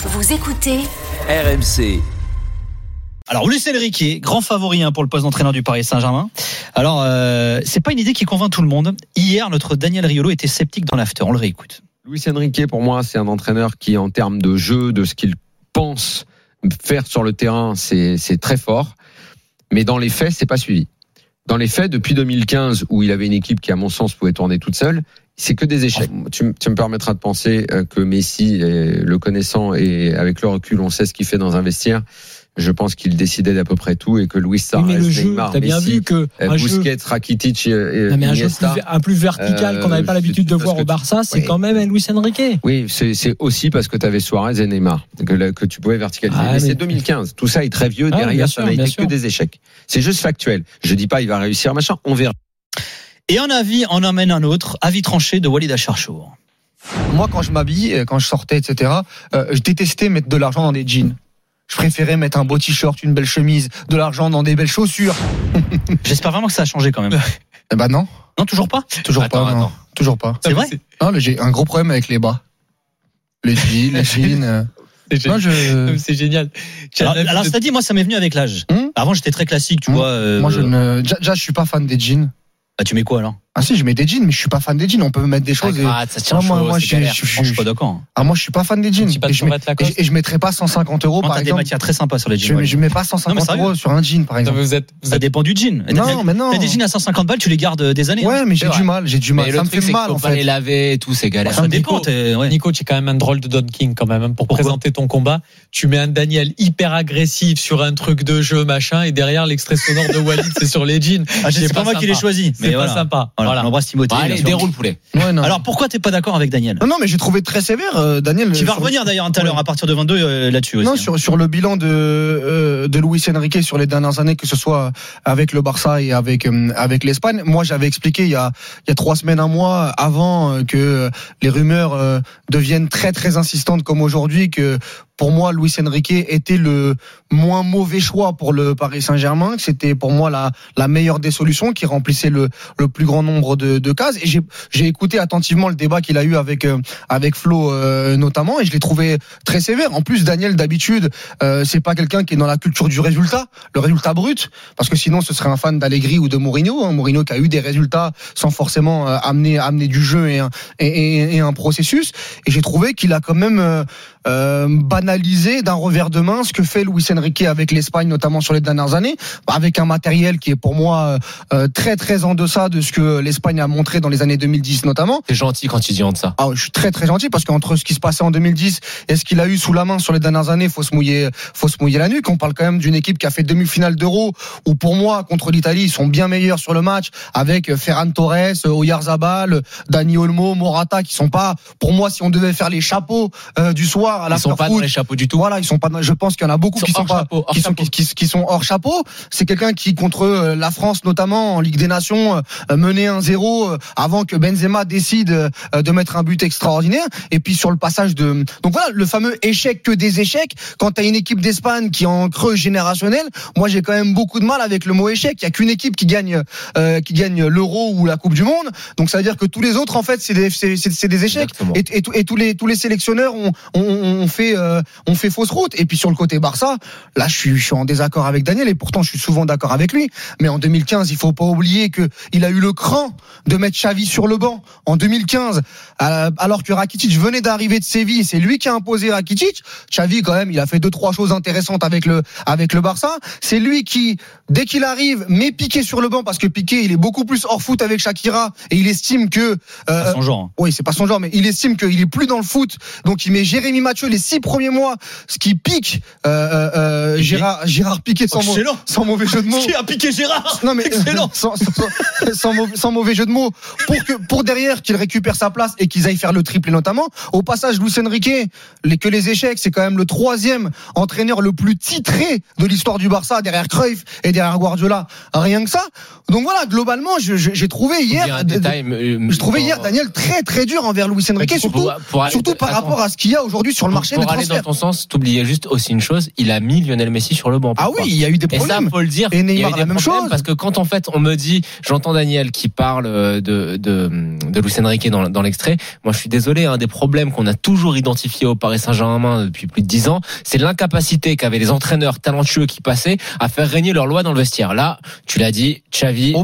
Vous écoutez RMC. Alors Luis Enrique, grand favori hein, pour le poste d'entraîneur du Paris Saint-Germain. Alors euh, c'est pas une idée qui convainc tout le monde. Hier, notre Daniel Riolo était sceptique dans l'after. On le réécoute. Luis Enrique, pour moi, c'est un entraîneur qui, en termes de jeu, de ce qu'il pense faire sur le terrain, c'est c'est très fort. Mais dans les faits, c'est pas suivi. Dans les faits, depuis 2015, où il avait une équipe qui, à mon sens, pouvait tourner toute seule, c'est que des échecs. Tu, m- tu me permettras de penser euh, que Messi, le connaissant et avec le recul, on sait ce qu'il fait dans un vestiaire. Je pense qu'il décidait d'à peu près tout et que Luis Oui, Suarez, mais le jeu, Neymar, t'as bien Messi, vu que euh, un jeu, Busquets, Rakitic et, et non, mais un jeu Iniesta, plus, un plus vertical qu'on n'avait pas Euh, l'habitude de voir au Barça, c'est Oui. quand même Luis Enrique. Oui, c'est aussi parce que tu avais Suarez et Neymar que, tu pouvais verticaliser. Ah, mais, mais- c'est 2015. Tout ça est très vieux. Ah, Derrière, sûr, ça n'a bien été sûr. que des échecs. C'est juste factuel. Je dis pas il va réussir, machin. On verra. Et un avis en emmène un autre. Avis tranché de Walid Acharchour. Moi, quand je m'habille, euh, quand je sortais, etc., euh, je détestais mettre de l'argent dans des jeans. Je préférais mettre un beau t-shirt, une belle chemise, de l'argent dans des belles chaussures. J'espère vraiment que ça a changé quand même. Eh ben non, Non, toujours pas toujours Attends, pas. non. Toujours pas. C'est vrai Non, j'ai un gros problème avec les bas. Les jeans, les jeans. Moi, je, C'est génial. Tu as Alors, alors de- ça dit, moi ça m'est venu avec l'âge. Hum Avant j'étais très classique, tu Hum. vois. euh, moi, je ne, déjà, déjà, je suis pas fan des jeans. Bah, tu mets quoi alors? Ah si, je mets des jeans, mais je suis pas fan des jeans. On peut mettre des choses. et- Ah, ça tient Ah, moi, chaud, moi, je, galère. je- je- Je suis pas d'accord. hein. ah, moi, je suis pas fan des jeans. Et je, mets, et je- et je mettrais pas 150 euros, Non, par t'as des exemple. matières très sympas sur les Je, jeans. mets- ouais. je mets pas Non, 150 mais sérieux euros sur un jean, par exemple. mais vous êtes, vous Ça dépend du jean. Non, mais non. T'as des jeans à 150 balles, tu les gardes euh, des années. hein. Ouais, mais j'ai du mal, j'ai du mal. Ça me fait mal, en faut pas les fait. laver et tout, c'est galère. Ça dépend. Nico, tu es quand même un drôle de Don King quand même hein, pour présenter ton combat. Tu mets un Daniel hyper agressif sur un truc de jeu machin et derrière l'extrait sonore de Walid c'est sur les jeans. Ah, C'est pas moi qui l'ai choisi. C'est pas voilà. sympa. Voilà. On embrasse Timothée. Bah, allez, déroule poulet. Ouais, non. Alors pourquoi t'es pas d'accord avec Daniel Non, non, mais j'ai trouvé très sévère, euh, Daniel. Qui va revenir d'ailleurs tout à l'heure Ouais. à partir de 22 euh, là-dessus aussi. Non, hein. sur, sur le bilan de, euh, de Luis Enrique sur les dernières années, que ce soit avec le Barça et avec, euh, avec l'Espagne. Moi, j'avais expliqué il y, a, il y a trois semaines, un mois avant que les rumeurs euh, deviennent très, très insistantes comme aujourd'hui, que pour moi, Luis Enrique était le moins mauvais choix pour le Paris Saint-Germain, c'était pour moi la, la meilleure des solutions, qui remplissait le, le plus grand nombre de, de cases. Et j'ai écouté attentivement le débat qu'il a eu avec, euh, avec Flo euh, notamment, et je l'ai trouvé très sévère. En plus, Daniel, d'habitude, euh, c'est pas quelqu'un qui est dans la culture du résultat, le résultat brut, parce que sinon ce serait un fan d'Allegri ou de Mourinho. Hein. Mourinho qui a eu des résultats sans forcément euh, amener, amener du jeu et un, et- et un processus. Et j'ai trouvé qu'il a quand même euh, euh, d'un revers de main ce que fait Luis Enrique avec l'Espagne, notamment sur les dernières années, avec un matériel qui est pour moi euh, euh, très très en deçà de ce que l'Espagne a montré dans les années 2010 notamment. T'es gentil quand tu dis de ça. Ah, je suis très très gentil parce qu'entre ce qui se passait en 2010 et ce qu'il a eu sous la main sur les dernières années, faut se mouiller, faut se mouiller la nuque. On parle quand même d'une équipe qui a fait demi-finale d'Euro où pour moi contre l'Italie ils sont bien meilleurs sur le match avec Ferran Torres, Oyarzabal, Dani Olmo, Morata qui sont pas pour moi si on devait faire les chapeaux euh, du soir à la Ils sont pas dans les chapeaux du tout. voilà, ils sont pas. Je pense qu'il y en a beaucoup qui sont hors pas, chapeau, qui sont chapeau. qui, qui- qui sont hors chapeau. C'est quelqu'un qui contre euh, la France notamment en Ligue des Nations euh, menait 1-0 euh, avant que Benzema décide de mettre un but extraordinaire. Et puis sur le passage de donc voilà le fameux échec que des échecs. Quand tu as une équipe d'Espagne qui est en creux générationnel, moi j'ai quand même beaucoup de mal avec le mot échec. Il y a qu'une équipe qui gagne euh, qui gagne l'Euro ou la Coupe du Monde. Donc ça veut dire que tous les autres en fait c'est des c'est des échecs. Et, et, tous- et tous les tous les sélectionneurs ont, ont, ont fait euh, ont fait fausse route. Et puis sur le côté Barça, là je suis je suis en désaccord avec Daniel et pourtant je suis souvent d'accord avec lui. Mais en 2015, il faut pas oublier que il a eu le cran de mettre Xavi sur le banc en 2015, euh, alors que Rakitic venait d'arriver de Séville. C'est lui qui a imposé Rakitic. Xavi quand même, il a fait deux trois choses intéressantes avec le avec le Barça. C'est lui qui dès qu'il arrive met Piqué sur le banc parce que Piqué il est beaucoup plus hors foot avec Shakira et il estime que euh, Pas son genre. hein. oui, c'est pas son genre, mais il estime qu'il est plus dans le foot. Donc il met Jérémy Mathieu les six premiers mois, ce qui pique euh, euh, euh. Gérard, Gérard Piqué sans, mau- Excellent. sans mauvais jeu de mots. Qui a piqué Gérard Non mais Excellent. sans, sans, sans mauvais, sans mauvais jeu de mots pour que pour derrière qu'il récupère sa place et qu'ils aillent faire le triplé notamment. Au passage, Luis Enrique, les, que les échecs, c'est quand même le troisième entraîneur le plus titré de l'histoire du Barça derrière Cruyff et derrière Guardiola. Rien que ça. Donc voilà, globalement, j'ai trouvé hier, je trouvais hier Daniel très très dur envers Luis Enrique, surtout pour- pour aller- surtout par attends. rapport à ce qu'il y a aujourd'hui sur le marché pour des dans ton sens, t'oubliais juste aussi une chose, il a mis Lionel Messi sur le banc. Ah oui, il y a eu des Et ça, problèmes. faut le dire. Et il y a eu Neymar, des la même problèmes chose. Parce que quand en fait on me dit, j'entends Daniel qui parle euh, de de de Luis Enrique dans, dans l'extrait. Moi, je suis désolé. Un des problèmes qu'on a toujours identifié au Paris Saint-Germain depuis plus de dix ans, c'est l'incapacité qu'avaient les entraîneurs talentueux qui passaient à faire régner leur loi dans le vestiaire. Là, tu l'as dit, Xavi,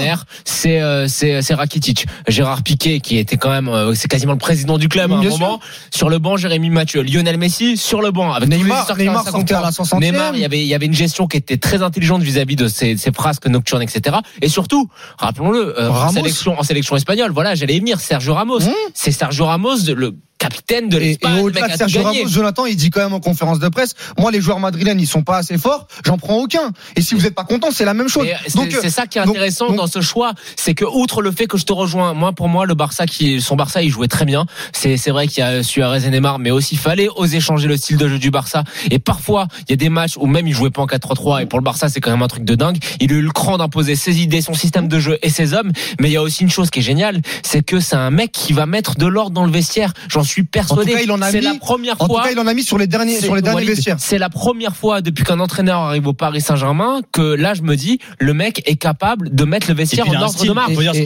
ère, c'est euh, c'est c'est Rakitic, Gérard Piquet qui était quand même, euh, c'est quasiment le président du club à un Bien moment. Sur le banc, Jérémy Mathieu, Lionel Messi sur le banc avec tous les Neymar, Neymar ça sortait à la comprend. 60e. Neymar, il y avait, il y avait une gestion qui était très intelligente vis-à-vis de ces, ces frasques nocturnes, etc. Et surtout, rappelons-le, euh, en sélection, en sélection espagnole, voilà, j'allais venir, Sergio Ramos. Mmh. C'est Sergio Ramos, le capitaine de Et, et l'Espagne, au-delà de Sergio. Ramos, Jonathan, il dit quand même en conférence de presse, moi les joueurs madrilènes, ils sont pas assez forts, j'en prends aucun. Et si vous n'êtes pas content, c'est la même chose. Et c'est Donc, c'est ça qui est intéressant donc- dans ce choix, c'est que outre le fait que je te rejoins, moi pour moi le Barça qui son Barça il jouait très bien. C'est c'est vrai qu'il y a Suarez et Neymar, mais aussi fallait oser changer le style de jeu du Barça. Et parfois il y a des matchs où même il jouait pas en 4-3-3 et pour le Barça c'est quand même un truc de dingue. Il a eu le cran d'imposer ses idées, son système de jeu et ses hommes. Mais il y a aussi une chose qui est géniale, c'est que c'est un mec qui va mettre de l'ordre dans le vestiaire. J'en suis persuadé. cas, il en a C'est mis- la première En tout fois. cas, il en a mis sur les derniers, C'est- sur les derniers Walid, vestiaires. C'est la première fois depuis qu'un entraîneur arrive au Paris Saint-Germain que là je me dis le mec est capable de mettre le vestiaire en ordre de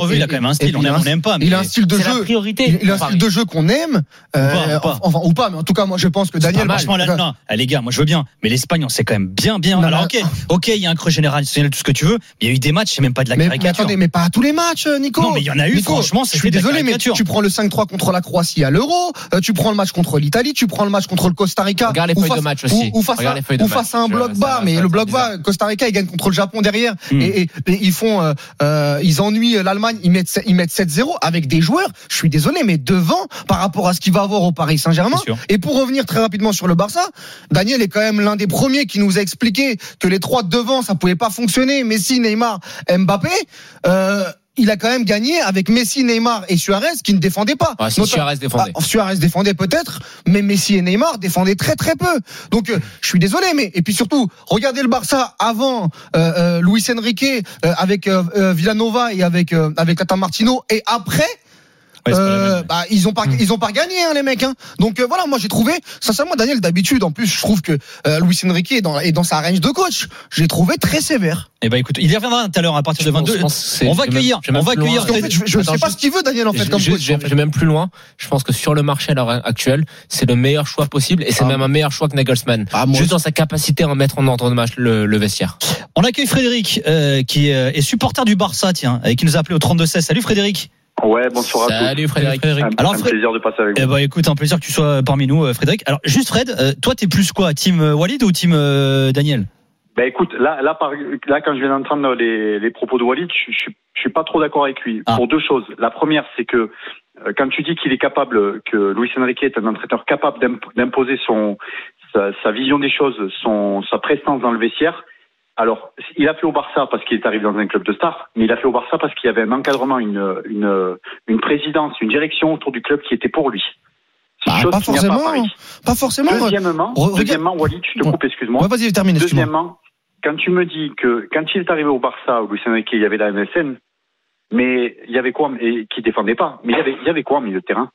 veut, il a quand même un style. On n'aime pas, mais Il a un style de C'est la jeu. priorité. Il, a un style de jeu qu'on aime, euh, Ou pas, ou pas. enfin ou pas, mais en tout cas moi je pense que Daniel. Franchement, là, non, eh, les gars, moi je veux bien, mais l'Espagne, on sait quand même bien, bien. Non, Alors, ok, ok, il y a un creux générationnel, tout ce que tu veux, mais il y a eu des matchs, c'est même pas de la mais, mais caricature. attendez, mais pas à tous les matchs, euh, Nico. Non, mais il y en a eu, franchement, je suis désolé, mais caricature. tu prends le 5-3 contre la Croatie à l'Euro, euh, tu prends le match contre l'Italie, tu prends le match contre le Costa Rica. Regarde les feuilles de match aussi. Ou, ou face, à, les feuilles de ou face à un bloc bas, mais le bloc bas, Costa Rica, ils gagnent contre le Japon derrière, Hmm. et, et- et ils font, euh, euh, ils ennuient l'Allemagne, ils mettent, ils mettent 7-0 avec des joueurs. Je suis désolé, mais devant par rapport à ce qu'il va avoir au Paris Saint-Germain. Et pour revenir très rapidement sur le Barça, Daniel est quand même l'un des premiers qui nous a expliqué que les trois de devant, ça pouvait pas fonctionner. Messi, Neymar, Mbappé. Euh, il a quand même gagné avec Messi, Neymar et Suarez qui ne défendaient pas. Ah, si Suarez défendait. Ah, Suarez défendait peut-être, mais Messi et Neymar défendaient très très peu. Donc euh, je suis désolé, mais et puis surtout regardez le Barça avant euh, euh, Luis Enrique euh, avec Villanova et avec euh, avec Tata Martino et après. Ouais, euh, bah, ils ont pas ils ont pas gagné hein, les mecs hein. donc euh, voilà moi j'ai trouvé sincèrement Daniel d'habitude en plus je trouve que euh, Luis Enrique est dans est dans sa range de coach j'ai trouvé très sévère Eh ben, écoute, il y reviendra tout à l'heure à partir de 22. Je pense que c'est- On va accueillir, on va accueillir fait, je, je Attends, sais pas ce qu'il veut Daniel en fait Je- comme coach je, vais, je vais même plus loin. Je pense que sur le marché à l'heure actuelle, c'est le meilleur choix possible et c'est Ah. même un meilleur choix que Nagelsmann. Ah, moi Juste aussi. dans sa capacité à en mettre en ordre de match le, le vestiaire. On accueille Frédéric, euh, qui euh, est supporter du Barça, tiens, et qui nous a appelé au 32-16. Salut Frédéric. Ouais, bonsoir à tous. Salut Frédéric. Un, Alors, un Fred- plaisir de passer avec Eh vous. ben, écoute, un plaisir que tu sois parmi nous, euh, Frédéric. Alors, juste Fred, euh, toi, t'es plus quoi, team euh, Walid ou team euh, Daniel? Ben écoute, là, là, par, là, quand je viens d'entendre les, les propos de Walid, je, je, je suis pas trop d'accord avec lui Ah. pour deux choses. La première, c'est que euh, quand tu dis qu'il est capable, que Luis Enrique est un entraîneur capable d'imp- d'imposer son sa, sa vision des choses, son sa prestance dans le vestiaire. Alors, il a fait au Barça parce qu'il est arrivé dans un club de stars, mais il a fait au Barça parce qu'il y avait un encadrement, une, une, une présidence, une direction autour du club qui était pour lui. Bah, pas forcément. Paris. pas forcément Deuxièmement, Re- regarde- deuxièmement, Walid, je te Ouais. coupe, excuse-moi. ouais vas-y termine Deuxièmement, quand tu me dis que quand il est arrivé au Barça, au Enrique, il y avait la MSN, mais il y avait quoi et qui défendait pas Mais il y avait, il y avait quoi au milieu de terrain?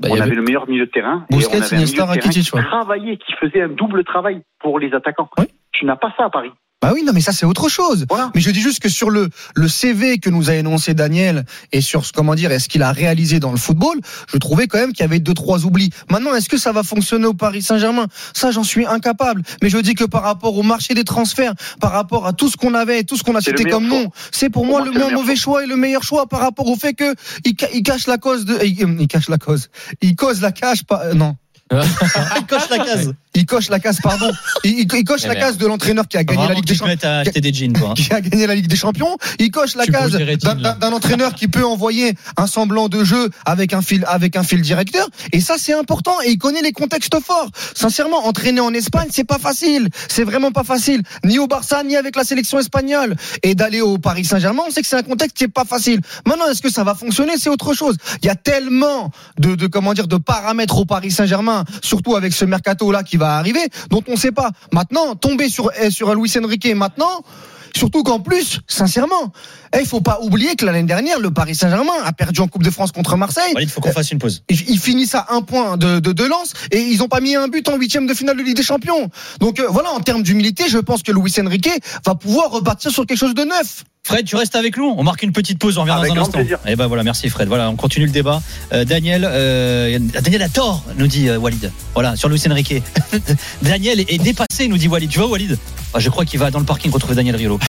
Bah, On avait... avait- le meilleur milieu de terrain Busquets, et on avait un milieu de terrain qui travaillait, qui faisait un double travail pour les attaquants. Oui. Tu n'as pas ça à Paris. Bah oui, non, mais ça c'est autre chose. Voilà. Mais je dis juste que sur le le CV que nous a énoncé Daniel et sur ce comment dire est-ce qu'il a réalisé dans le football, je trouvais quand même qu'il y avait deux trois oublis. Maintenant, est-ce que ça va fonctionner au Paris Saint-Germain? Ça, j'en suis incapable. Mais je dis que par rapport au marché des transferts, par rapport à tout ce qu'on avait et tout ce qu'on a cité comme nom, c'est pour Pour moi moi, le moins mauvais choix et le meilleur choix par rapport au fait que il, ca- il cache la cause de il, il cache la cause. Il cause la cache pas euh, non. Il coche la case. Il coche la case pardon. Il, il- il coche Eh la merde. case de l'entraîneur qui a gagné la Ligue des Champions mets à acheter des jeans, toi. qui a gagné la Ligue des Champions. Il coche la Tu case d'un- entraîneur qui peut envoyer un semblant de jeu avec un fil, avec un fil directeur. Et ça, c'est important. Et il connaît les contextes forts. Sincèrement, entraîner en Espagne, c'est pas facile. C'est vraiment pas facile. Ni au Barça, ni avec la sélection espagnole. Et d'aller au Paris Saint-Germain, on sait que c'est un contexte qui est pas facile. Maintenant, est-ce que ça va fonctionner? C'est autre chose. Il y a tellement de, de comment dire, de paramètres au Paris Saint-Germain, surtout avec ce mercato-là qui va arriver, dont on sait pas. Maintenant, tomber sur, eh, sur un Luis Enrique maintenant, Surtout qu'en plus, sincèrement, eh, il faut pas oublier que l'année dernière, le Paris Saint-Germain a perdu en Coupe de France contre Marseille. Il faut qu'on fasse une pause. Ils ils finissent à un point de, de, de lance et ils ont pas mis un but en huitième de finale de Ligue des Champions. Donc euh, voilà, en termes d'humilité, je pense que Luis Enrique va pouvoir repartir sur quelque chose de neuf. Fred, tu restes avec nous? On marque une petite pause, on revient Avec dans un instant. plaisir. Et ben voilà, merci Fred. Voilà, on continue le débat. Euh, Daniel, euh, Daniel a tort, nous dit euh, Walid. Voilà, sur Luis Enrique. Daniel est, est dépassé, nous dit Walid. Tu vois Walid? Ah, Je crois qu'il va dans le parking retrouver Daniel Riolo.